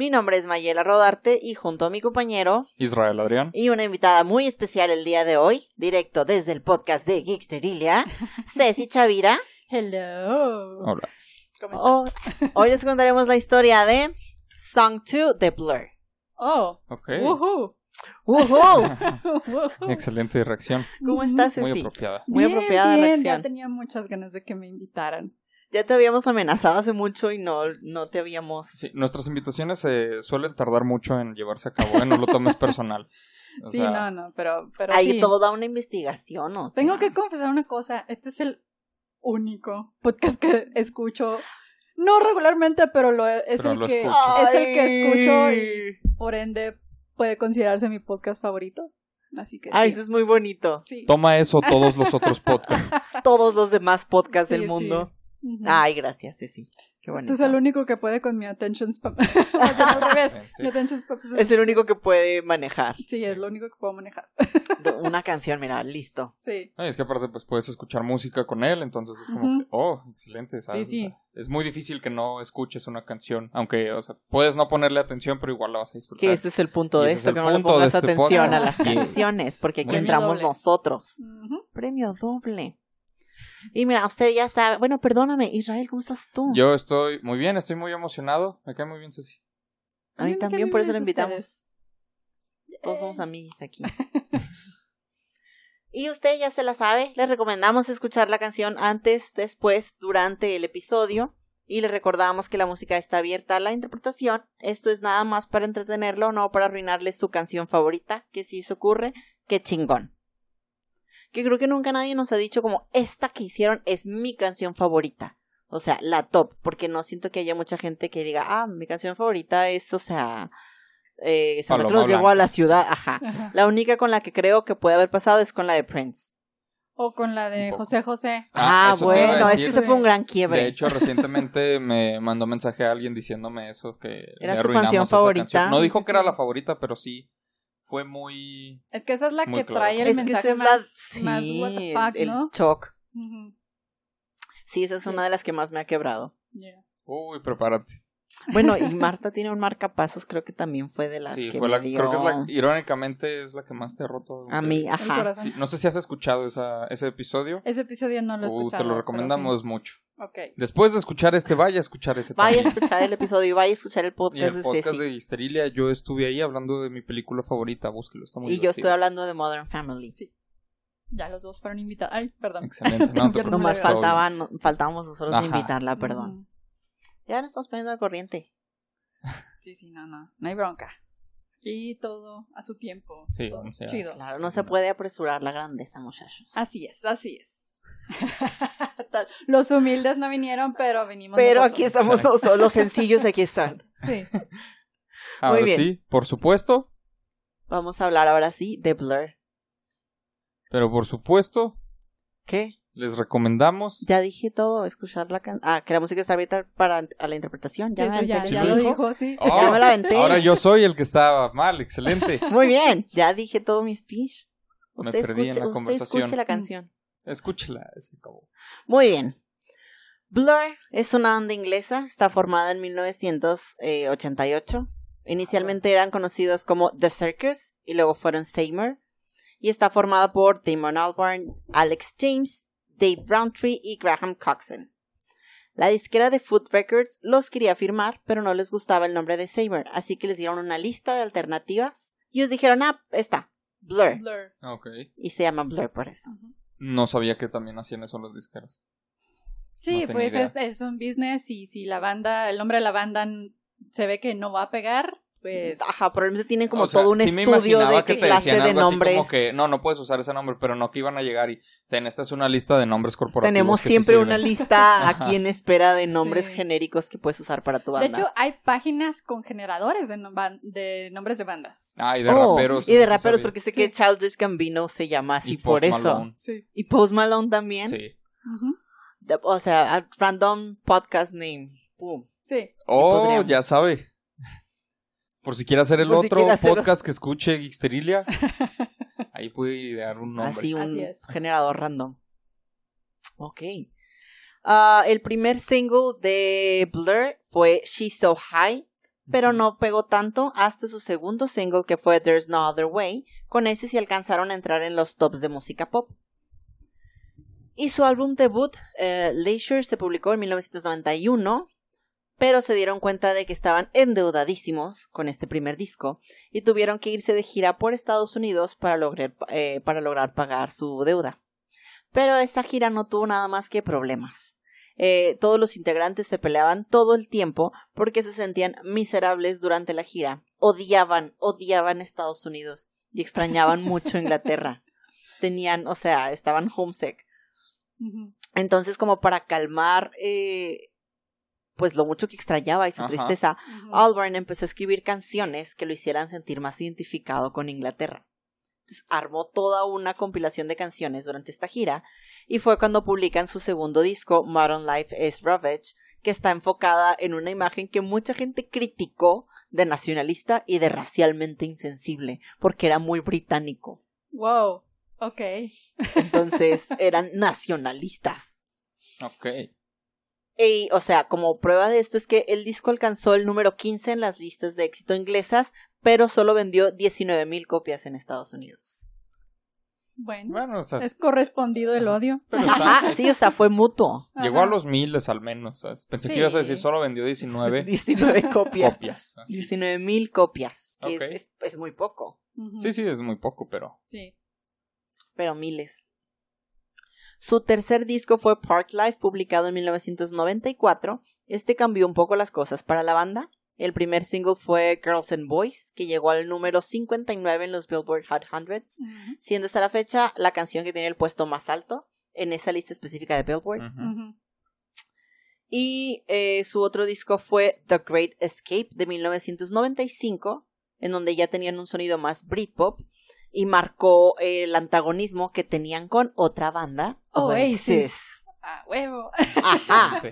Mi nombre es Mayela Rodarte y junto a mi compañero Israel Adrián. y una invitada muy especial el día de hoy, directo desde el podcast de Geeksterilia, Ceci Chavira. Hello. Hola. ¿Cómo estás? Oh, hoy les contaremos la historia de Song 2 de Blur. Oh. Ok. Woohoo. ¡Woohoo! Woohoo. Excelente reacción. ¿Cómo estás, Muy Ceci? apropiada. Muy Bien, apropiada bien, reacción. Ya tenía muchas ganas de que me invitaran. Ya te habíamos amenazado hace mucho y no, no te habíamos... Sí, nuestras invitaciones eh, suelen tardar mucho en llevarse a cabo, ¿eh? No lo tomes personal. O sí, sea, no, no, pero, pero Hay sí. toda una investigación, o sea. Tengo que confesar una cosa. Este es el único podcast que escucho. No regularmente, pero lo, es, Pero el lo que, es el que escucho y por ende puede considerarse mi podcast favorito. Así que Ay, sí. eso es muy bonito. Sí. Toma eso todos los otros podcasts. Todos los demás podcasts Sí, del sí. Ay, gracias, Ceci. Qué bonito. Este es el único que puede con mi attention spam. O sea, al revés. Sí. Mi attention spam Es el único que puede manejar. Sí, es lo único que puedo manejar. Una canción, mira, listo. Sí. No, y es que aparte pues puedes escuchar música con él, entonces es como, que, oh, excelente, ¿sabes? Sí, sí. O sea, es muy difícil que no escuches una canción, aunque, o sea, puedes no ponerle atención, pero igual la vas a disfrutar. Que ese es el punto Y de es esto, que no le pongas este atención a las canciones, porque aquí entramos doble. nosotros. Premio doble. Y mira, usted ya sabe. Bueno, perdóname, Israel, ¿cómo estás tú? Yo estoy muy bien, estoy muy emocionado, me cae muy bien Ceci. A mí me también, caen por eso lo invitamos. ustedes. Todos somos amigos aquí. y usted ya se la sabe. Le recomendamos escuchar la canción antes, después, durante el episodio. Y le recordamos que la música está abierta a la interpretación. Esto es nada más para entretenerlo, no para arruinarle su canción favorita. Que si se ocurre, qué chingón. Que creo que nunca nadie nos ha dicho como esta que hicieron es mi canción favorita. O sea, la top. Porque no siento que haya mucha gente que diga, ah, mi canción favorita es, o sea, eh, Santa Paloma Cruz llegó a la ciudad. Ajá. Ajá. La única con la que creo que puede haber pasado es con la de Prince. O con la de. José José. Ah, eso te iba a bueno, es que ese fue un gran quiebre. De hecho, recientemente me mandó mensaje a alguien diciéndome eso, que ¿Era le su arruinamos canción esa favorita? canción. No dijo que era la favorita, pero sí fue muy... Es que esa es la que claro. trae el es que mensaje esa es más, la. Sí, más what the fuck, el, ¿no? shock. Ujú. Sí, esa es una de las que más me ha quebrado. Yeah. Uy, prepárate. Bueno, y Marta tiene un marcapasos, creo que también fue de las Sí, que fue me la, dio creo que es la, irónicamente es la que más te ha roto. a mí, El ajá. Sí, no sé si has escuchado esa, ese episodio. Ese episodio no lo he escuchado. te lo recomendamos mucho. sí. Ok. Después de escuchar este, vaya a escuchar ese Vaya a también. escuchar el episodio y vaya a escuchar el Y podcast el de podcast Ceci. de Histerilia, yo estuve ahí hablando de mi película favorita, búsquelo, está muy Y yo estoy divertido. hablando de Modern Family. Sí. Ya los dos fueron invitados. Ay, perdón. Excelente, no te me- todo faltaban, no- faltábamos nosotros de invitarla, perdón. Ujú. Ya nos estamos poniendo de corriente. Sí, sí, no, no. No hay bronca. Y todo a su tiempo. Sí, Todo vamos a- Chido. Claro, no se puede apresurar la grandeza, muchachos. Así es, así es. Los humildes no vinieron, pero vinimos Pero nosotros. aquí estamos todos, los sencillos aquí están. Sí. Ahora bien. sí, por supuesto, Vamos a hablar ahora sí de Blur. pero por supuesto, ¿Qué? Les recomendamos. Ya dije todo, escuchar la canción. Ah, que la música está abierta para a la interpretación. Ya, Eso me ya, ya lo dijo. sí. Oh, Ya me la aventé. ahora yo soy el que estaba mal, excelente. Muy bien, ya dije todo mi speech. Me Usted, perdí en la usted conversación. escuche la canción. Escúchela, se acabó. Muy bien. Blur es una banda inglesa, está formada en 1988. Inicialmente eran conocidos como The Circus y luego fueron Seymour. Y está formada por Damon Albarn, Alex James, Dave Roundtree y Graham Coxon. La disquera de Food Records los quería firmar, pero no les gustaba el nombre de Seymour, así que les dieron una lista de alternativas y ellos dijeron, ah, está, Blur. Blur. Ok. Y se llama Blur por eso. No sabía que también hacían eso las disqueras. Sí, No pues es, es un business y si la banda, el nombre de la banda se ve que no va a pegar, pues... Ajá, probablemente tienen como O sea, todo un sí estudio de que qué te clase de nombres. como que no, no puedes usar ese nombre, pero no que iban a llegar y ten, esta es una lista de nombres corporativos. Tenemos sí siempre sirven". una lista aquí en espera de nombres Sí. genéricos que puedes usar para tu De banda. hecho, hay páginas con generadores de, nom- de nombres de bandas. Ah, y de Oh, raperos. Y de raperos, sabía. porque sé que Childish Gambino se llama así Y por eso. Malone. Sí. Y Post Malone también. Sí. De- O sea, random podcast name. Pum. Sí. Oh, ya sabe. Por si quiere hacer el Por si otro quiere hacer- podcast que escuche Geeksterilia, ahí puede idear un nombre. Así un Así es. generador random. Ok. Ah, el primer single de Blur fue She's So High, pero no pegó tanto hasta su segundo single que fue There's No Other Way. Con ese sí alcanzaron a entrar en los tops de música pop. Y su álbum debut, eh, Leisure, se publicó en 1991, pero se dieron cuenta de que estaban endeudadísimos con este primer disco y tuvieron que irse de gira por Estados Unidos para lograr, eh, para lograr pagar su deuda. Pero esta gira no tuvo nada más que problemas. Eh, todos los integrantes se peleaban todo el tiempo porque se sentían miserables durante la gira. Odiaban, odiaban Estados Unidos y extrañaban mucho Inglaterra. Tenían, o sea, estaban homesick. Entonces, como para calmar, eh, pues lo mucho que extrañaba y su Ajá. tristeza. Albarn empezó a escribir canciones que lo hicieran sentir más identificado con Inglaterra. Entonces, armó toda una compilación de canciones durante esta gira y fue cuando publican su segundo disco, Modern Life is Ravage, que está enfocada en una imagen que mucha gente criticó de nacionalista y de racialmente insensible, porque era muy británico. Wow. Ok. Entonces eran nacionalistas. Ok. Y, o sea, como prueba de esto es que el disco alcanzó el número 15 en las listas de éxito inglesas, pero solo vendió 19.000 copias en Estados Unidos. Bueno. Bueno, o sea, Es correspondido el odio. Ajá, sí, o sea, fue mutuo. llegó a los miles al menos. ¿sabes? Pensé Sí. que ibas a decir solo vendió 19 19 copias. copias. así. 19.000 copias, que Ok. es, es- es muy poco. Sí, sí, es muy poco, pero. Sí. pero miles. Su tercer disco fue Park Life, publicado en 1994. Este cambió un poco las cosas para la banda. El primer single fue Girls and Boys, que llegó al número 59 en los Billboard Hot 100, Ujú. siendo hasta la fecha la canción que tiene el puesto más alto en esa lista específica de Billboard. Y eh, su otro disco fue The Great Escape de 1995, en donde ya tenían un sonido más Britpop y marcó el antagonismo que tenían con otra banda, Oasis. Ah, huevo. Ajá.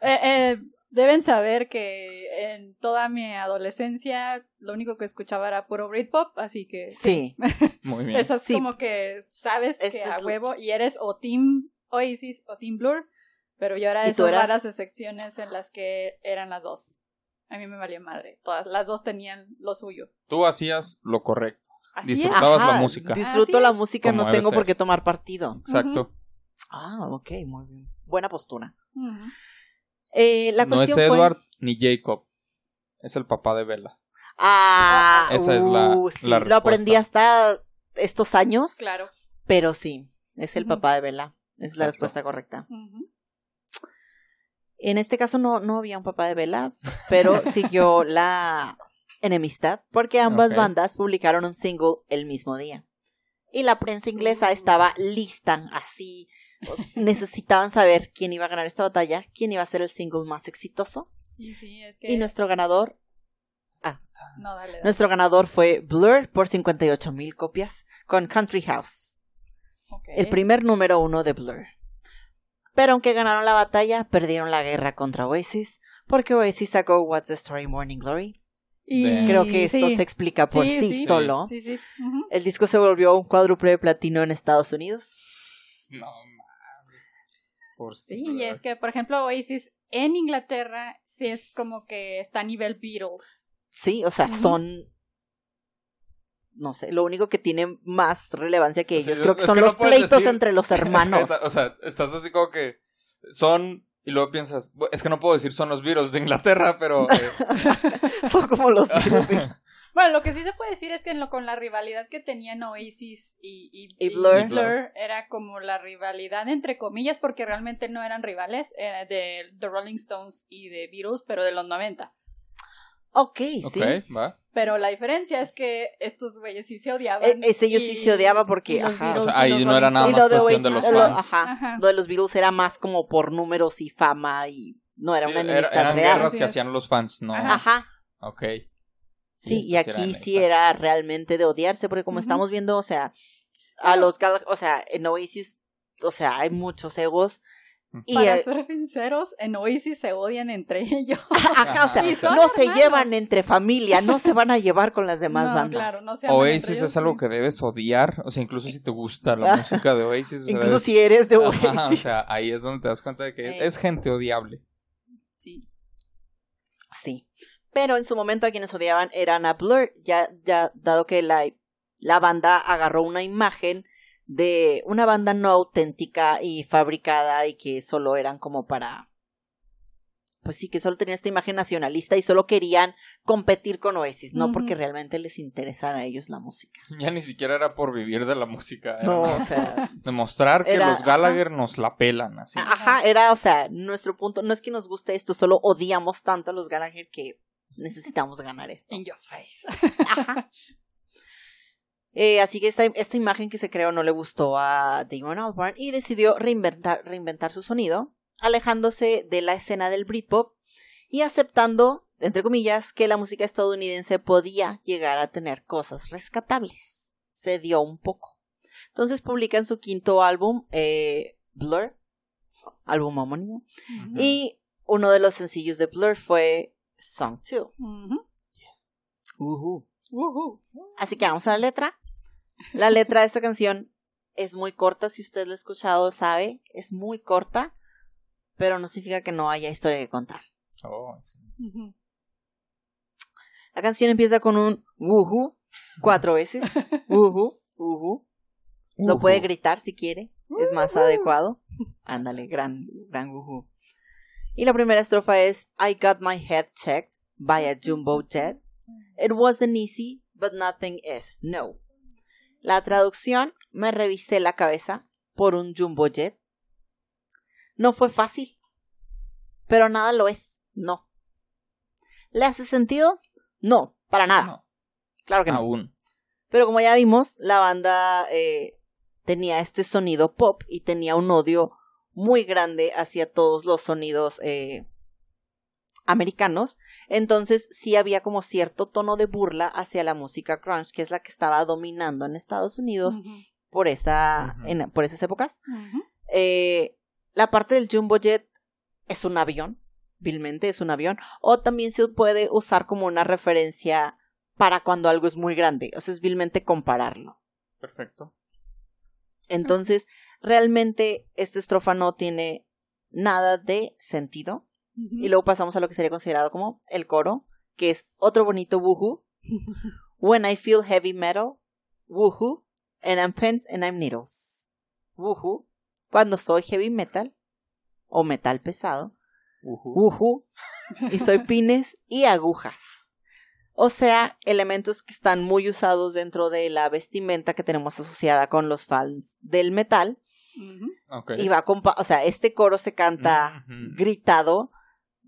Eh, eh, deben saber que en toda mi adolescencia lo único que escuchaba era puro Britpop, así que Sí, Muy bien. eso es Sí. como que sabes Este que a huevo y eres o Team Oasis o Team Blur, pero yo era ¿Y de esas raras excepciones en las que eran las dos. A mí me valía madre. Todas las dos tenían lo suyo. Tú hacías lo correcto. Así Disfrutabas la música. Disfruto la música, no tengo por qué tomar partido. Exacto. Ah, ok, muy bien. Buena postura. Ujú. Eh, la no es fue- Edward ni Jacob. Es el papá de Bella. Ah, Esa es la- uh, sí, la Lo aprendí hasta estos años, Claro. pero sí, es el papá de Bella. Esa es la respuesta correcta. En este caso no, no había un papá de Bella, pero siguió la enemistad porque ambas bandas publicaron un single el mismo día. Y la prensa inglesa estaba lista, así. Necesitaban saber quién iba a ganar esta batalla, quién iba a ser el single más exitoso. Sí, sí, es que... Y nuestro ganador, No, dale, dale. nuestro ganador fue Blur por 58 mil copias con Country House, Ok. el primer número uno de Blur. Pero aunque ganaron la batalla, perdieron la guerra contra Oasis, porque Oasis sacó What's the Story Morning Glory. Y- Creo que esto sí. se explica por sí, Sí, sí. solo. Sí, sí. Ujú. El disco se volvió un cuádruple de platino en Estados Unidos. No mames. Por Sí, y es que, por ejemplo, Oasis en Inglaterra sí es como que está a nivel Beatles. Sí, o sea, son. No sé, lo único que tiene más relevancia que ellos creo que son que los pleitos decir- entre los hermanos. o sea, estás así como que son. Y luego piensas, "Bu- es que no puedo decir son los virus de Inglaterra, pero. eh, son como los virus de- Bueno, lo que sí se puede decir es que en lo, con la rivalidad que tenían Oasis y, y, Y Blur. Y Blur. era como la rivalidad entre comillas, porque realmente no eran rivales, era de The Rolling Stones y de Beatles, pero de los 90. Ok, Ok, sí. va. Pero la diferencia es que estos güeyes sí se odiaban. E- ese ellos sí se odiaban porque, ajá. O sea, ahí no era nada más cuestión de Oasis, los lo- fans. ajá, Ajá. lo de los Beatles era más como por números y fama y no era Sí, una era- enemistad eran real. guerras que hacían los fans, ¿no? Ajá. Ok. Sí, y aquí era sí era realmente de odiarse, porque como estamos viendo, o sea, a los Gal- o sea, en Oasis, o sea, hay muchos egos. Y Para eh, ser sinceros, en Oasis se odian entre ellos. ajá, o sea, no se llevan entre familia, no se van a llevar con las demás no, bandas. claro, no se aman entre Oasis ellos, es algo que debes odiar, o sea, incluso si te gusta la música de Oasis. o sea, Incluso si eres de Oasis. Ajá, o sea, ahí es donde te das cuenta de que es gente odiable. Sí. Sí. Pero en su momento a quienes odiaban eran a Blur, ya, ya dado que la, la banda agarró una imagen de una banda no auténtica y fabricada y que solo eran como para... Pues sí, que solo tenían esta imagen nacionalista y solo querían competir con Oasis, no porque realmente les interesara a ellos la música. Ya ni siquiera era por vivir de la música. Era No, o sea, demostrar que era- los Gallagher nos la pelan, así. ajá, era, o sea, nuestro punto, no es que nos guste esto, solo odiamos tanto a los Gallagher que necesitamos ganar esto. In your face. Ajá. Eh, así que esta, esta imagen que se creó no le gustó a Damon Albarn y decidió reinventar, reinventar su sonido, alejándose de la escena del Britpop y aceptando, entre comillas, que la música estadounidense podía llegar a tener cosas rescatables. Se dio un poco. Entonces publican su quinto álbum, eh, Blur, álbum homónimo, y uno de los sencillos de Blur fue Song 2. Ujú. Ujú. Ujú. Así que vamos a la letra. La letra de esta canción es muy corta, si usted la ha escuchado sabe, es muy corta, pero no significa que no haya historia que contar. Oh, sí. La canción empieza con un wuhu cuatro veces. Wuhu, wuhu. Lo puede gritar si quiere, es más adecuado. Ándale, gran, gran wuhu. Y la primera estrofa es I got my head checked by a jumbo jet. It wasn't easy, but nothing is. No. La traducción, me revisé la cabeza por un jumbo jet. No fue fácil, pero nada lo es. No. ¿Le hace sentido? No, para nada. No, Claro que no. Pero como ya vimos, la banda eh, tenía este sonido pop y tenía un odio muy grande hacia todos los sonidos eh, americanos. Entonces sí había como cierto tono de burla hacia la música crunch, que es la que estaba dominando en Estados Unidos por, esa, en- por esas épocas. Eh, la parte del jumbo jet es un avión, vilmente es un avión, o también se puede usar como una referencia para cuando algo es muy grande, o sea, es vilmente compararlo. Perfecto. Entonces, realmente esta estrofa no tiene nada de sentido. Y luego pasamos a lo que sería considerado como el coro, que es otro bonito woohoo. When I feel heavy metal, woohoo, and I'm pens and I'm needles. Woohoo, cuando soy heavy metal o metal pesado, woohoo, y soy pines y agujas. O sea, elementos que están muy usados dentro de la vestimenta que tenemos asociada con los fans del metal. Ujú. Ok. Y va compa o sea, este coro se canta gritado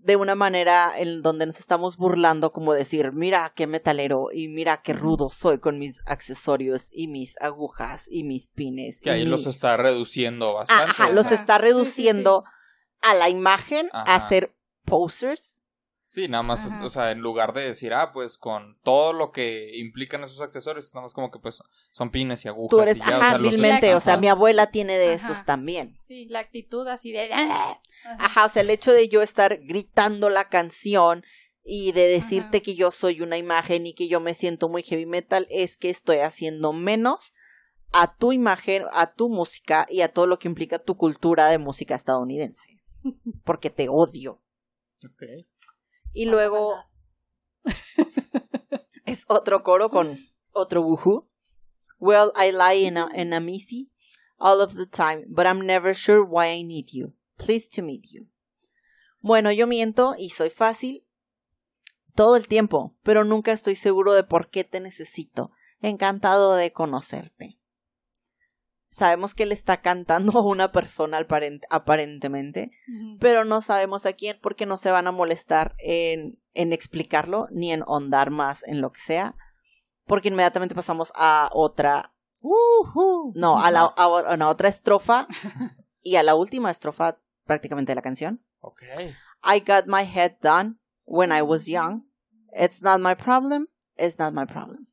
de una manera en donde nos estamos burlando como decir, mira qué metalero y mira qué rudo soy con mis accesorios y mis agujas y mis pines. Que y ahí mi- los está reduciendo bastante. Ajá, los está Sí, sí, sí. reduciendo a la imagen, a ser posers. Sí, nada más, Ajá. o sea, en lugar de decir, ah, pues con todo lo que implican esos accesorios, nada más como que pues son pines y agujas. Tú eres, y ya, o ajá, sea, los- vilmente, o sea, mi abuela tiene de Ajá. esos también. Sí, la actitud así de... Ajá. Ajá, o sea, el hecho de yo estar gritando la canción y de decirte Ajá. que yo soy una imagen y que yo me siento muy heavy metal es que estoy haciendo menos a tu imagen, a tu música y a todo lo que implica tu cultura de música estadounidense. Porque te odio. Ok. Y luego es otro coro con otro woohoo. Well, I lie in a, in a missy all of the time, but I'm never sure why I need you. Pleased to meet you. Bueno, yo miento y soy fácil todo el tiempo, pero nunca estoy seguro de por qué te necesito. Encantado de conocerte. Sabemos que le está cantando a una persona aparent- aparentemente, pero no sabemos a quién porque no se van a molestar en, en explicarlo ni en ahondar más en lo que sea, porque inmediatamente pasamos a otra, no, a la a una otra estrofa y a la última estrofa prácticamente de la canción. Ok. I got my head done when I was young. It's not my problem. It's not my problem.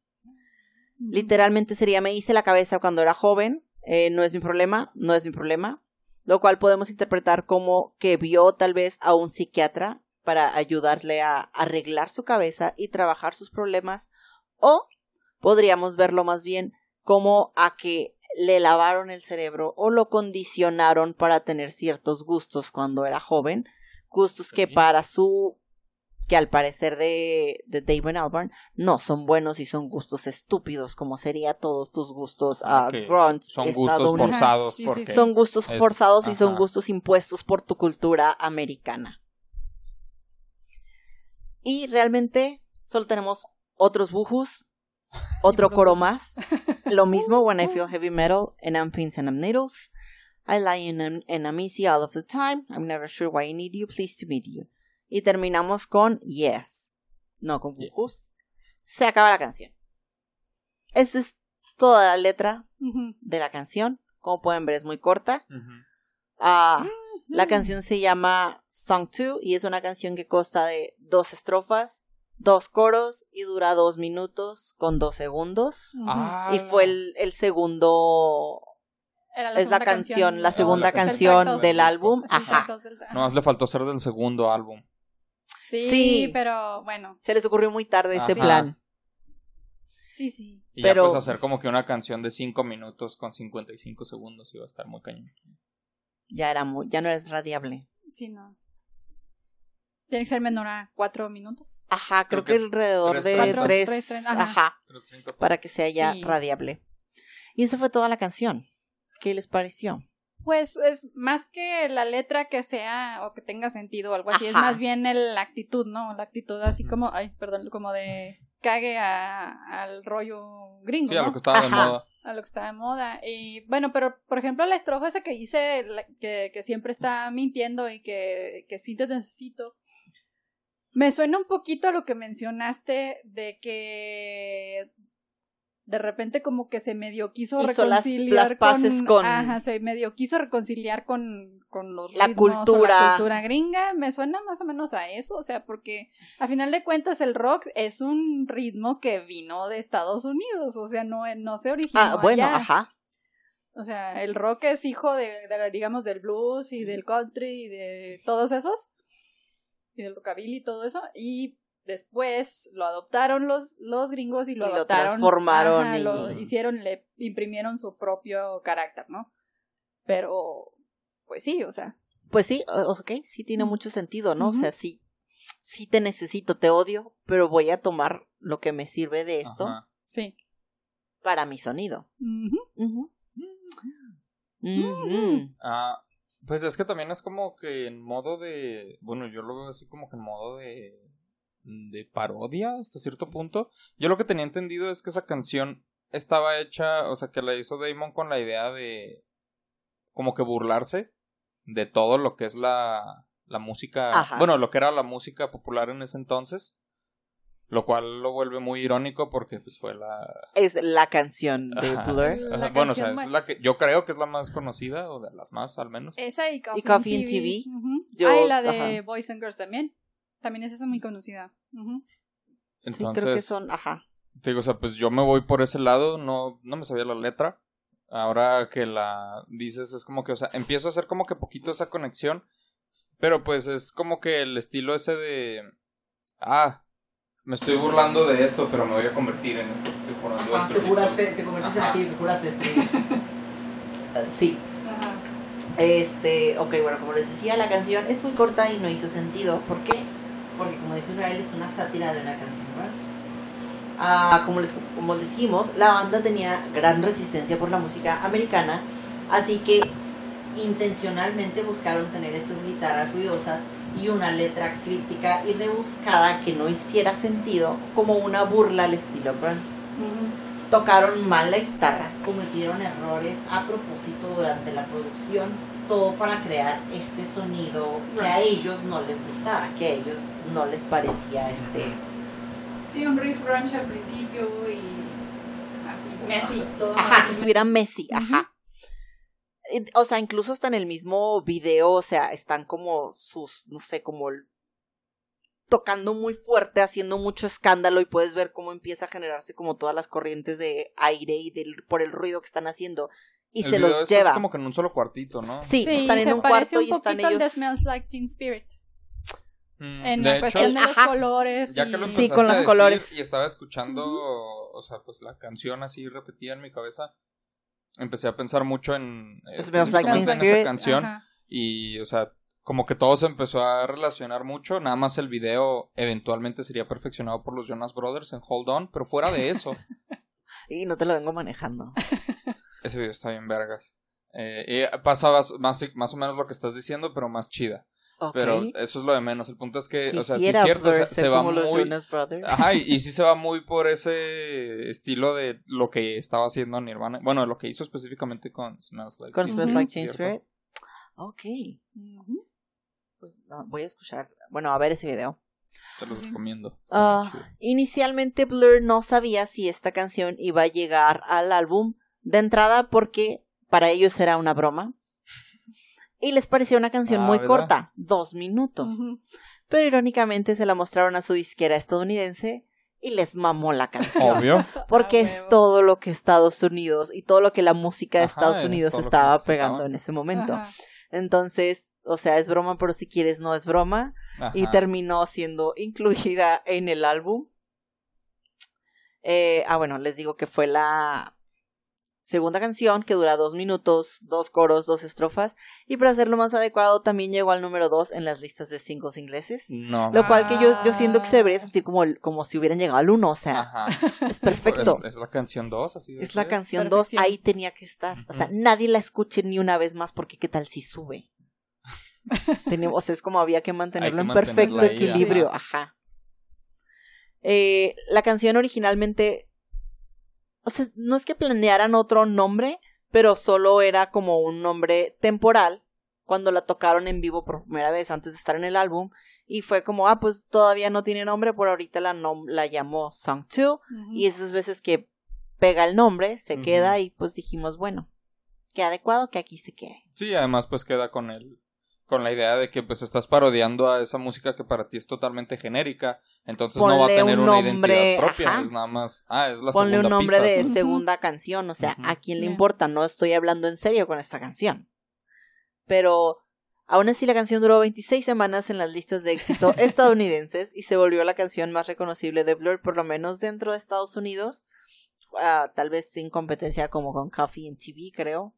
Literalmente sería me hice la cabeza cuando era joven. Eh, no es mi problema. No es mi problema. Lo cual podemos interpretar como que vio tal vez a un psiquiatra para ayudarle a arreglar su cabeza y trabajar sus problemas. O podríamos verlo más bien como a que le lavaron el cerebro o lo condicionaron para tener ciertos gustos cuando era joven. Gustos que para su que al parecer de, de Damon Albarn no son buenos y son gustos estúpidos, como sería todos tus gustos a Que grunge Son gustos forzados sí, porque... Son gustos Es- forzados y son gustos impuestos por tu cultura americana. Y realmente solo tenemos otros bujos, otro coro más. Lo mismo when I feel heavy metal and I'm pins and I'm needles. I lie in, an- in amnesia all of the time. I'm never sure why I need you. Please to meet you. Y terminamos con yes. No con Yeah. bujos. Se acaba la canción. Esta es toda la letra de la canción. Como pueden ver, es muy corta. Ah, la canción se llama Song 2 y es una canción que consta de dos estrofas, dos coros y dura dos minutos con dos segundos. Ah, Y fue el, el segundo, Era es la canción, la ¿no? segunda la canción. canción Los del álbum. Ajá. del-. Nomás le faltó ser del segundo álbum. Sí, Sí. pero bueno. Se les ocurrió muy tarde ese plan. Sí, sí. Y Pero- ya pues hacer como que una canción de 5 minutos con 55 segundos iba a estar muy cañón. Ya era muy, ya no es radiable. Sí, no. Tiene que ser menor a cuatro minutos. Ajá, creo, Creo que, que alrededor tres de treinta. tres, Tres treinta, ajá. ajá, 3.30. para que sea ya Sí. radiable. Y esa fue toda la canción. ¿Qué les pareció? Pues es más que la letra que sea o que tenga sentido o algo así, es más bien el- la actitud, ¿no? La actitud así como, ay, perdón, como de cague a- al rollo gringo, Sí, a ¿no? lo que estaba de Ajá. moda. a lo que está de moda. Y bueno, pero por ejemplo, la estrofa esa que dice la- que, que siempre está mintiendo y que, que sí te necesito. Me suena un poquito a lo que mencionaste de que de repente como que se medio quiso Hizo reconciliar las paces con- Ajá, se medio quiso reconciliar con, con los La ritmos cultura. la cultura gringa. Me suena más o menos a eso, o sea, porque a final de cuentas el rock es un ritmo que vino de Estados Unidos, o sea, no, no se originó Ah, bueno, allá. ajá. O sea, el rock es hijo de, de, digamos, del blues y del country y de todos esos. Y del rockabilly y todo eso. Y después lo adoptaron los, los gringos y lo Y lo adoptaron. transformaron ajá, y- lo hicieron, le imprimieron su propio carácter, ¿no? Pero, pues sí, o sea. Pues sí, ok, sí tiene mucho sentido, ¿no? O sea, sí, sí te necesito, te odio, pero voy a tomar lo que me sirve de esto Ajá. Sí. para mi sonido. Ah, pues es que también es como que en modo de. Bueno, yo lo veo así como que en modo de. De parodia hasta cierto punto. Yo lo que tenía entendido es que esa canción estaba hecha, o sea, que la hizo Damon con la idea de. como que burlarse de todo lo que es la. la música. Ajá. Bueno, lo que era la música popular en ese entonces. Lo cual lo vuelve muy irónico porque pues fue la, Es la canción de Ajá. Blur. La bueno, o sea, es la que yo creo que es la más conocida o de las más al menos. Esa y Coffee, Coffee and and TV. TV. Yo- ah, y la de ajá. Boys and Girls también. También esa es muy conocida. Entonces, creo que son, ajá. te digo, o sea, pues yo me voy por ese lado, no, no me sabía la letra. Ahora que la dices, es como que, o sea, empiezo a hacer como que poquito esa conexión. Pero pues es como que el estilo ese de. Ah, me estoy burlando de esto, pero me voy a convertir en esto estoy jurando. Ajá, te destruir, juraste, te convertiste Ajá. en aquello que juraste destruir. Ah, sí. Este, ok, bueno, como les decía, la canción es muy corta y no hizo sentido. ¿Por qué? Porque como dijo Israel, es una sátira de una canción, ¿verdad? Ah, como, les, como les dijimos, la banda tenía gran resistencia por la música americana, así que intencionalmente buscaron tener estas guitarras ruidosas y una letra críptica y rebuscada que no hiciera sentido como una burla al estilo grunge. Ujú. tocaron mal la guitarra, cometieron errores a propósito durante la producción, todo para crear este sonido que a ellos no les gustaba, que a ellos no les parecía este... Sí, un riff grunge al principio y así, Messi, todo. Ajá, que estuviera Messi, ajá. O sea, incluso hasta en el mismo video, o sea, están como sus, no sé, como tocando muy fuerte, haciendo mucho escándalo y puedes ver cómo empieza a generarse como todas las corrientes de aire y del, por el ruido que están haciendo y El se video los lleva. Es como que en un solo cuartito, ¿no? Sí, Sí, están en se un parece cuarto un y están poquito al ellos de Smells Like Teen Spirit. Mm, En de la hecho, cuestión de los Ajá. colores. ya que lo y- Sí, con a los decir colores. Y estaba escuchando, o sea, pues la canción así repetida en mi cabeza. Empecé a pensar mucho en, eh, Smells Like específicamente Teen en esa Spirit. canción. Ajá. Y, o sea, como que todo se empezó a relacionar mucho. Nada más el video eventualmente sería perfeccionado por los Jonas Brothers en Hold On. Pero fuera de eso, y no te lo vengo manejando. ese video está bien vergas. Eh, y pasaba más, más o menos lo que estás diciendo, pero más chida. Pero eso es lo de menos. El punto es que, o sea, sí es cierto, o sea, poder se va muy... Ajá, y, y sí se va muy por ese estilo de lo que estaba haciendo Nirvana. Bueno, lo que hizo específicamente con Smells Like Con Teen Smells. Like Teen. Spirit. Ok. Pues, no, voy a escuchar, bueno, a ver ese video. Te los recomiendo. Ah, chido. Inicialmente Blur no sabía si esta canción iba a llegar al álbum de entrada porque para ellos era una broma. Y les parecía una canción Ah, muy ¿verdad? corta, dos minutos. Pero irónicamente se la mostraron a su disquera estadounidense y les mamó la canción. Obvio. Porque Ah, es huevo. todo lo que Estados Unidos y todo lo que la música de Ajá, Estados es Unidos estaba pegando en ese momento. Ajá. Entonces, o sea, es broma, pero si quieres no es broma. Y terminó siendo incluida en el álbum. Eh, ah, bueno, les digo que fue la segunda canción que dura dos minutos, dos coros, dos estrofas. Y para hacerlo más adecuado, también llegó al número dos en las listas de singles ingleses. No. Lo cual que yo, yo siento que se debería Ah. sentir como, como si hubieran llegado al uno, o sea, Ajá. es perfecto. Es, es la canción 2, así debe Es la canción 2, Perfección. ahí tenía que estar. O sea, nadie la escuche ni una vez más porque qué tal si sube. Tenemos, o sea, es como había que mantenerlo que en perfecto ahí, equilibrio. Ajá. Eh, la canción originalmente, o sea, no es que planearan otro nombre, pero solo era como un nombre temporal cuando la tocaron en vivo por primera vez antes de estar en el álbum. Y fue como, ah, pues todavía no tiene nombre, por ahorita la, nom- la llamó Song 2. Ujú. Y esas veces que pega el nombre, se queda y pues dijimos, bueno, qué adecuado que aquí se quede. Sí, además pues queda con el con la idea de que pues estás parodiando a esa música que para ti es totalmente genérica, entonces no va a Ponle tener un una nombre, identidad propia, ajá. es nada más, ah, es la Ponle un segunda nombre pista. de segunda canción, o sea. ¿a quién le importa? No estoy hablando en serio con esta canción. Pero aún así la canción duró 26 semanas en las listas de éxito estadounidenses y se volvió la canción más reconocible de Blur, por lo menos dentro de Estados Unidos. Ah, tal vez sin competencia como con Coffee and TV, creo.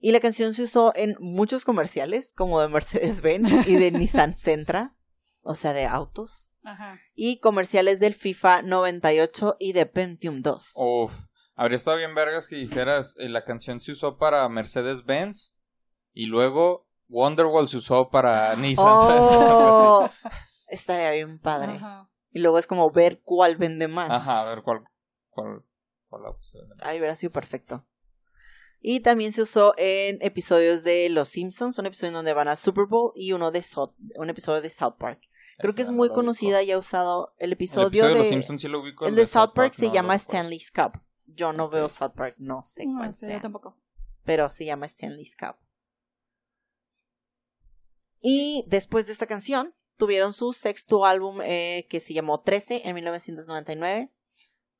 Y la canción se usó en muchos comerciales, como de Mercedes-Benz y de Nissan Sentra, o sea, de autos, Ajá. y comerciales del FIFA 98 y de Pentium 2. Uf, habría estado bien vergas que dijeras, eh, la canción se usó para Mercedes-Benz y luego Wonderwall se usó para Nissan. Oh, estaría bien padre. Ajá. Y luego es como ver cuál vende más. Ajá, a ver cuál cuál cuál auto se vende. Ahí hubiera sido perfecto. Y también se usó en episodios de Los Simpsons, un episodio en donde van a Super Bowl y uno de South, un episodio de South Park. Creo que es muy conocida y ha usado el El episodio, episodio de, de, los Simpsons sí lo ubico. el de South Park se no llama. Stanley's Cup. Yo no veo South Park, no sé No, cuál ese yo sea, tampoco. pero se llama Stanley's Cup. Y después de esta canción, tuvieron su sexto álbum eh, que se llamó 13 en 1999.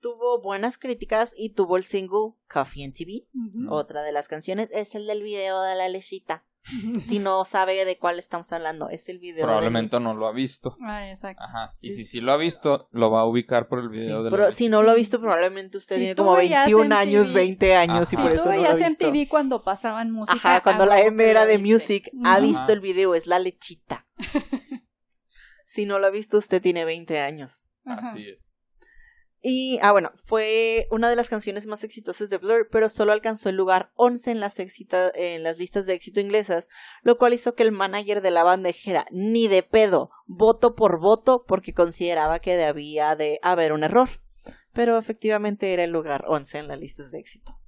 Tuvo buenas críticas y tuvo el single Coffee and TV. Ujú. Otra de las canciones es el del video de la lechita. Si no sabe de cuál estamos hablando, es el video. Probablemente no lo ha visto. Ah, exacto. Ajá. Y si sí lo ha visto, lo va a ubicar por el Sí, video de pero la si no lo ha visto, probablemente usted Si tiene como veías 21 años, MTV. 20 años y Ajá. por Si eso tú no lo ha veías visto. MTV cuando pasaban música. Ajá, cuando la M era de. Music, ha visto el video, es la lechita. si no lo ha visto, usted tiene 20 años. Ajá. Así es. Y, ah, bueno, fue una de las canciones más exitosas de Blur, pero solo alcanzó el lugar 11 en las, excita- en las listas de éxito inglesas, lo cual hizo que el manager de la banda dijera, ni de pedo, voto por voto, porque consideraba que debía de haber un error. pero efectivamente era el lugar 11 en las listas de éxito.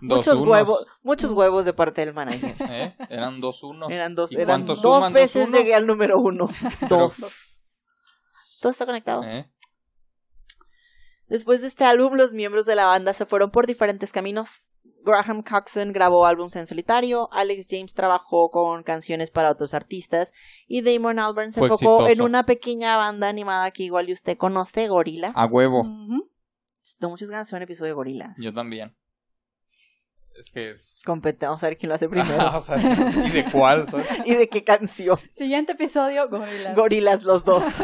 Dos muchos unos, huevos, muchos huevos de parte del manager. ¿eh? Eran dos unos. Eran dos, ¿Y eran dos suman veces llegué al número uno. Pero- Dos. Todo está conectado. ¿Eh? Después de este álbum, los miembros de la banda se fueron por diferentes caminos. Graham Coxon grabó álbumes en solitario, Alex James trabajó con canciones para otros artistas y Damon Albarn se Fue enfocó en una pequeña banda animada que igual y usted conoce, Gorila. A huevo. Ujú. Tengo muchas ganas de hacer un episodio de Gorilas. Yo también. Es que es. Compete- vamos a ver quién lo hace primero. o sea, ¿y de cuál? ¿sabes? ¿Y de qué canción? Siguiente episodio, Gorillaz. Gorilas los dos.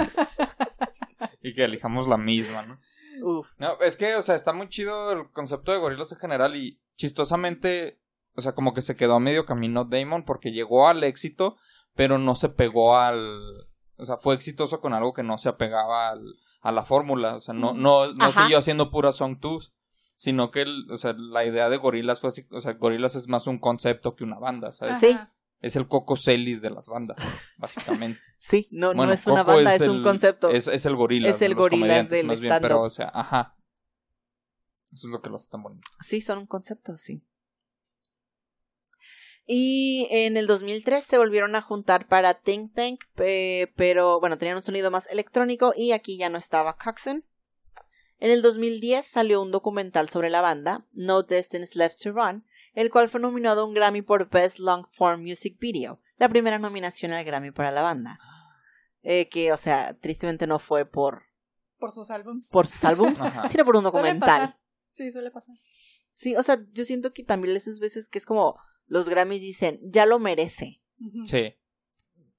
Y que elijamos la misma, ¿no? Uf. No, es que, o sea, está muy chido el concepto de gorilas en general y chistosamente, o sea, como que se quedó a medio camino Damon porque llegó al éxito, pero no se pegó al... O sea, fue exitoso con algo que no se apegaba al, a la fórmula, o sea, no, no, no Ajá. siguió haciendo pura song twos, sino que, el- o sea, la idea de gorilas fue así, o sea, gorilas es más un concepto que una banda, ¿sabes? Sí. Es el Coco Celis de las bandas, básicamente. Sí, no, no es una Coco banda, es, un el- concepto. Es, es el gorilas. Es el comediantes, del más bien, pero, o sea, ajá. Eso es lo que lo hace tan bonito. Sí, son un concepto, sí. Y en el 2003 se volvieron a juntar para Think Tank, eh, pero bueno, tenían un sonido más electrónico y aquí ya no estaba Coxon. En el 2010 salió un documental sobre la banda, No Distance Left to Run, el cual fue nominado a un Grammy por Best Long Form Music Video, la primera nominación al Grammy para la banda. Eh, que, o sea, tristemente no fue por, Por sus álbums. por sus álbumes, Ajá. sino por un Suele documental. pasar. Sí, suele pasar. Sí, o sea, yo siento que también esas veces que es como los Grammys dicen, ya lo merece. Sí.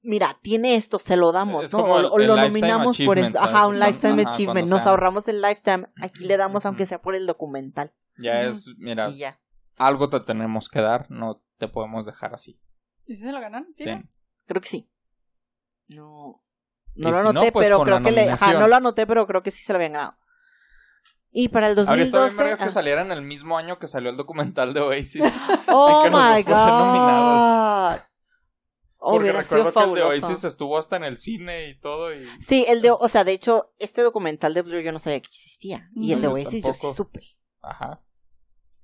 Mira, tiene esto, se lo damos, Es ¿no? como O, el- o el lo nominamos por eso. Ajá, un Lifetime ajá, Achievement. Nos ahorramos el Lifetime, aquí le damos aunque sea por el documental. Ya es, mira, Y ya. Algo te tenemos que dar, no te podemos dejar así. ¿Y si se lo ganan? ¿Sí? Ten. Creo que sí. No. No lo si no, anoté, pues pero creo que le. Ajá, no lo anoté, pero creo que sí se lo habían ganado. Y para el Habría estado 2012. bien vergas que ah, saliera en el mismo año que salió el documental de Oasis. oh que my god. Oh, Porque recuerdo que el de. Oasis estuvo hasta en el cine y todo. Y... Sí, el de, o sea, de hecho, este documental de Blur yo no sabía que existía. Y el de No, yo Oasis yo sí supe. Ajá.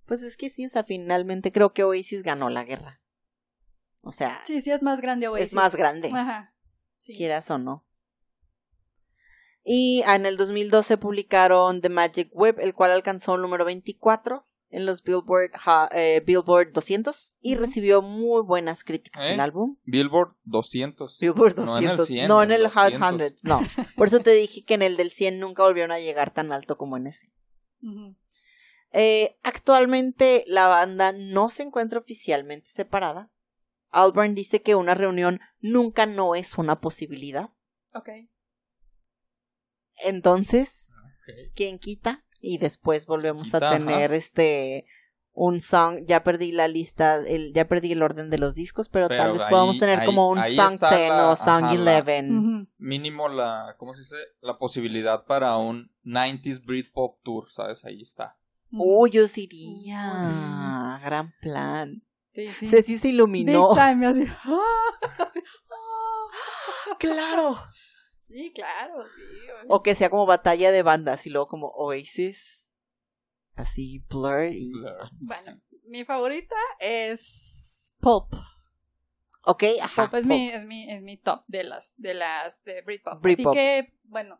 Pues es que sí, o sea, finalmente creo que Oasis ganó la guerra. O sea, Sí, sí, es más grande Oasis. es más grande, Ajá. Sí. quieras o no. Y ah, en el 2012 publicaron The Magic Web, el cual alcanzó el número 24 en los Billboard, ha- eh, Billboard 200 y recibió muy buenas críticas ¿Eh? el álbum. Billboard 200. Billboard No en el 200. 100, no en el el Hot 200. 100, no. Por eso te dije que en el del 100 nunca volvieron a llegar tan alto como en ese. Ujú. Eh, actualmente la banda no se encuentra oficialmente separada. Albarn dice que una reunión nunca no es una posibilidad. Ok. Entonces. ¿quién quita? Y después volvemos a tener ajá. este un song, ya perdí la lista, el, ya perdí el orden de los discos, pero, Pero tal vez ahí- podamos tener ahí- como un song está 10 la- o song ajá, la- 11. Ujú. Mínimo la, ¿cómo se dice? La posibilidad para un 90s Britpop Tour, ¿sabes? Ahí está. Oh, yo sí iría. Gran plan. Sí, sí. Ceci se iluminó. Big time, así. Así, ah. Claro. Sí, claro, sí. O que sea como batalla de bandas y luego como Oasis. Así, Blur y... Blur. Bueno, mi favorita es Pulp. Ok, ajá. Pulp es, pop. Mi, es, mi, es mi top de las de las de Britpop. Britpop. Así que, bueno,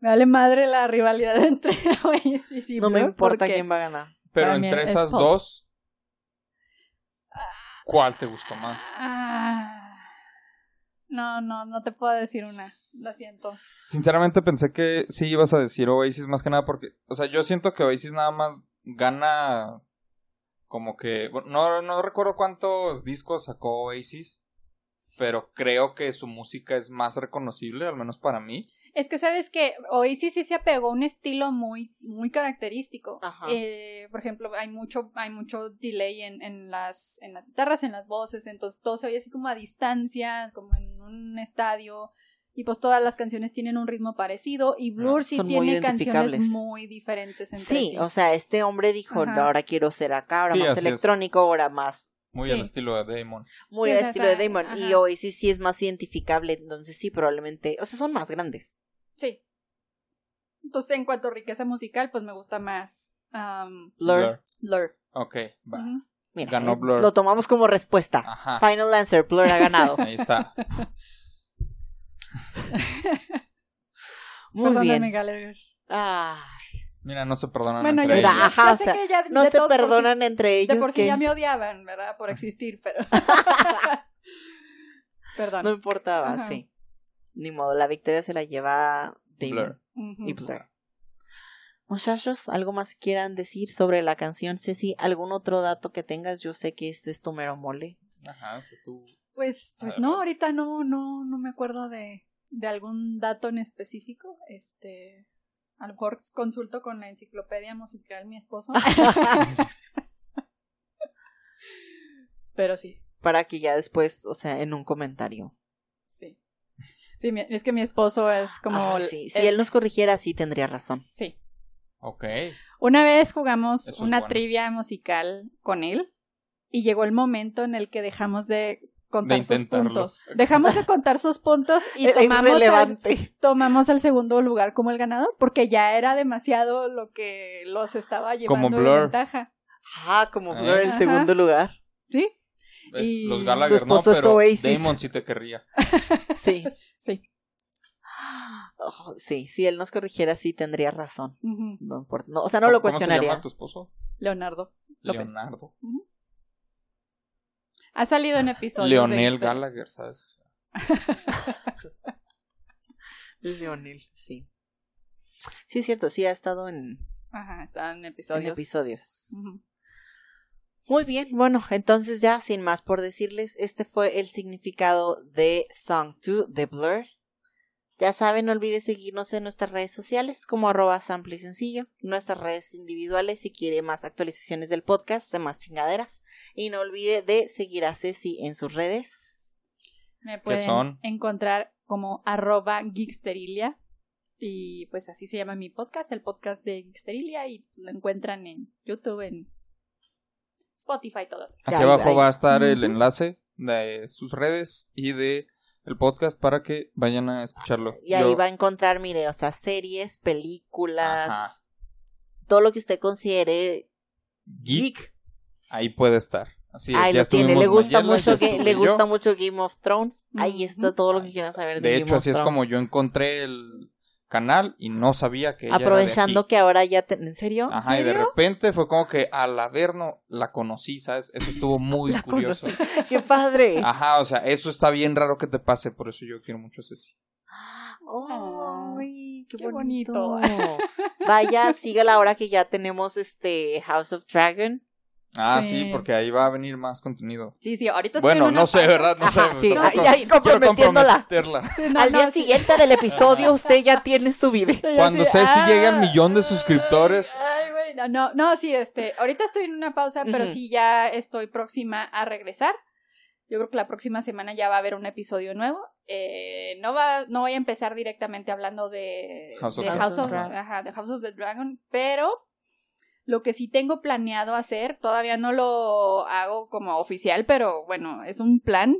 me vale madre la rivalidad entre Oasis y No me importa quién va a ganar. Pero entre es esas dos, ¿cuál te gustó más? Ah, no, no, no te puedo decir una. Lo siento. Sinceramente pensé que sí ibas a decir Oasis más que nada porque, o sea, yo siento que Oasis nada más gana como que, no, no recuerdo cuántos discos sacó Oasis, pero creo que su música es más reconocible, al menos para mí. Es que sabes que Oasis sí se apegó a un estilo muy, muy característico. Ajá. Eh, por ejemplo, hay mucho, hay mucho delay en, en las, en las guitarras, en las voces, entonces todo se oye así como a distancia, como en un estadio. Y pues todas las canciones tienen un ritmo parecido. Y Blur sí son muy tiene canciones muy diferentes entre Sí, sí. o sea, este hombre dijo, Ajá. ahora quiero ser acá, ahora Sí, más es. electrónico, ahora más Muy Sí. al estilo de Damon. muy Sí, al estilo de Damon. Y ajá. Oasis sí es más identificable, entonces sí, probablemente, o sea, son más grandes. Sí. Entonces, en cuanto a riqueza musical, pues me gusta más um, Blur. Blur. Ok, va. Mira, Ganó Blur. lo tomamos como respuesta. Ajá. Final answer, Blur ha ganado. Ahí está. Muy Perdóname, bien. Gallagher's. Mira, no se perdonan Bueno, entre yo- ellos. ajá, yo o sé sea, que ya no se por perdonan entre ellos. De por sí que ya me odiaban, ¿verdad? Por existir, pero. Perdón. No importaba, Ajá. sí. Ni modo, la victoria se la lleva Damon y Blur. Muchachos, ¿algo más que quieran decir sobre la canción? Ceci, ¿algún otro dato que tengas? Yo sé que este es tu mero mole. Ajá, o sea, tú. Pues, pues no, ahorita no, no, no me acuerdo de, de algún dato en específico. Este, a lo mejor consulto con la enciclopedia musical mi esposo. Pero sí, Para que ya después, o sea, en un comentario. sí. Sí, es que mi esposo es como... Ah, sí. Si es- él nos corrigiera, sí tendría razón. Sí. Ok. Una vez jugamos Eso una bueno. trivia musical con él y llegó el momento en el que dejamos de contar De sus puntos. Dejamos de contar sus puntos y tomamos al, tomamos el segundo lugar como el ganador porque ya era demasiado lo que los estaba llevando Como de Blur. ventaja. Ah, como ¿Eh? Blur el Ajá. segundo lugar. ¿Sí? ¿Ves? Y Los su Gallagher no, esposo es pero Oasis. Damon sí te querría. Sí. Sí. Oh, sí, si él nos corrigiera, sí tendría razón. No importa. No, o sea, no lo ¿Cómo se cuestionaría. llama tu esposo? Leonardo López. Leonardo. Ha salido en episodios. de Leonel Instagram. Gallagher, ¿sabes? Leonel, sí. Sí, es cierto, sí ha estado en, Ajá, está en en episodios. episodios. Ujú. Muy bien, bueno, entonces ya sin más por decirles, este fue el significado de Song 2 de Blur. Ya saben, no olvide seguirnos en nuestras redes sociales como arroba sample y sencillo, nuestras redes individuales si quiere más actualizaciones del podcast, de más chingaderas. Y no olvide de seguir a Ceci en sus redes. Me pueden son? encontrar como arroba geeksterilia. Y pues así se llama mi podcast, el podcast de Geeksterilia. Y lo encuentran en YouTube, en Spotify, todas Aquí abajo va a estar el enlace de sus redes y de el podcast para que vayan a escucharlo. Y ahí Yo- va a encontrar, mire, o sea, series, películas, Ajá. todo lo que usted considere Geek, ahí puede estar. Así es, Ahí ya lo tiene, le gusta Mayela, mucho ya que le yo. gusta mucho Game of Thrones. Ahí está todo lo que quieran saber de, De Game hecho, of así es como yo encontré el canal y no sabía que ella era de Aprovechando aquí. que ahora ya te... ¿En serio? Ajá, y de serio? repente fue como que al haberno la conocí, ¿sabes? Eso estuvo muy La curioso. conocí. ¡Qué padre! Ajá, o sea, eso está bien raro que te pase, por eso yo quiero mucho a Ceci. ¡Ay, qué, qué bonito! bonito. Vaya, sígala ahora que ya tenemos este House of Dragon. Ah, Sí. sí, porque ahí va a venir más contenido. Sí, sí, ahorita estoy en Bueno, una no sé, ¿verdad? No Ajá, sé. sí, no, ah, ya sí. Quiero comprometiéndola. Sí, no, Al no, día sí. siguiente del episodio usted ya tiene su video. Cuando así, Ceci llegue al ah, millón de suscriptores. Ay, güey, no, no, no, sí, este, ahorita estoy en una pausa, pero Ujú. sí ya estoy próxima a regresar. Yo creo que la próxima semana ya va a haber un episodio nuevo. Eh, no va, no voy a empezar directamente hablando de House of de Dragon. House of, ajá, de House of the Dragon, pero lo que sí tengo planeado hacer, todavía no lo hago como oficial, pero bueno, es un plan.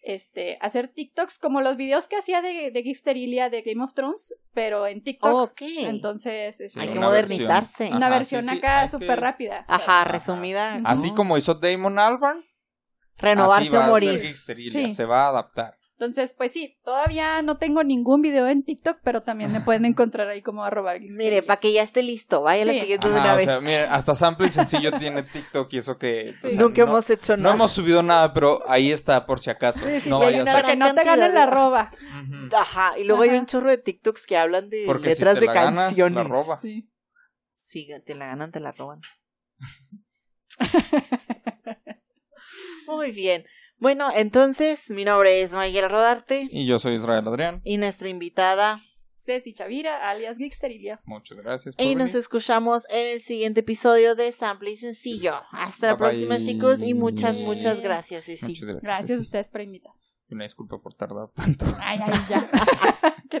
Este, hacer TikToks como los videos que hacía de, de Geeksterilia de Game of Thrones, pero en TikTok. ok. Entonces, este, Hay que una modernizarse. versión. una Ajá, versión sí, sí, acá súper que- rápida. Ajá, Ajá. resumida. Así como hizo Damon Albarn, así Renovarse va o a ser morir. Se va a adaptar. Entonces, pues sí, todavía no tengo ningún video en TikTok, pero también me pueden encontrar ahí como arroba. Mire, para que ya esté listo, vaya la Sí. siguiente de una o vez. sea, mire, hasta Sample y Sencillo tiene TikTok y eso que... o Sí. sea, Nunca no, hemos hecho no nada. hemos subido nada, pero ahí está por si acaso. Sí, sí, no y hay vaya a una ser. Para que no te ganen la arroba. Ajá, y luego hay un chorro de TikToks que hablan de Porque si letras te de la gana, canciones. la roba. Sí. Sí, te la ganan, te la roban. Muy bien. Bueno, entonces, mi nombre es Mayela Rodarte Y yo soy Israel Adrián. y nuestra invitada. Ceci Chavira, alias Geeksterilia. Muchas gracias por Y nos escuchamos en el siguiente episodio de Sample y Sencillo. Hasta la próxima, bye. chicos, y muchas, muchas gracias, Ceci. Muchas gracias. Gracias a ustedes por invitar. Y una disculpa por tardar tanto. Ay, ay, ya. ¿Qué